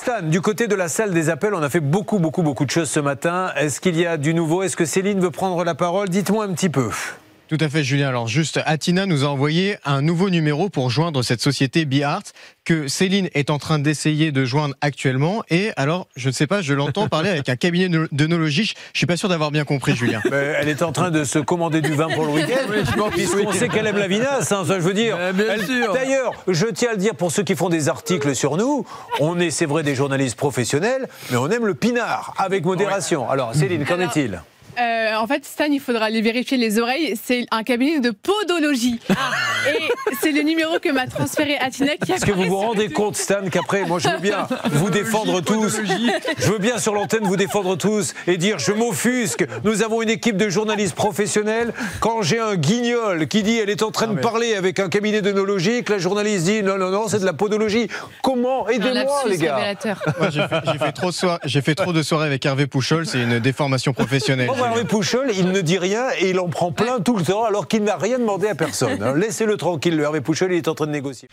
Stan, du côté de la salle des appels, on a fait beaucoup, beaucoup, beaucoup de choses ce matin. Est-ce qu'il y a du nouveau? Est-ce que Céline veut prendre la parole? Dites-moi un petit peu. Tout à fait, Julien. Alors, juste, Atina nous a envoyé un nouveau numéro pour joindre cette société BeArt que Céline est en train d'essayer de joindre actuellement. Et alors, je ne sais pas, je l'entends parler avec un cabinet d'œnologie. Je suis pas sûr d'avoir bien compris, Julien. elle est en train de se commander du vin pour le week-end. Puisqu'on sait qu'elle aime la vinasse, hein, ça je veux dire. D'ailleurs, je tiens à le dire pour ceux qui font des articles sur nous, on est, c'est vrai, des journalistes professionnels, mais on aime le pinard, avec modération. Alors, Céline, qu'en est-il? Euh, en fait, Stan, il faudra aller vérifier les oreilles. C'est un cabinet de podologie. Ah. Et c'est le numéro que m'a transféré Atina qui Est-ce que vous vous rendez compte, Stan, qu'après, moi, je veux bien vous défendre tous. Je veux bien sur l'antenne vous défendre tous et dire je m'offusque. Nous avons une équipe de journalistes professionnels. Quand j'ai un guignol qui dit elle est en train de parler avec un cabinet d'œnologie, que la journaliste dit non, non, non, c'est de la podologie. Comment Aidez-moi, les gars. j'ai fait trop de soirées avec Hervé Pouchol. C'est une déformation professionnelle. Hervé Pouchol, il ne dit rien et il en prend plein tout le temps alors qu'il n'a rien demandé à personne. Laissez-le tranquille, le Hervé Pouchol, il est en train de négocier.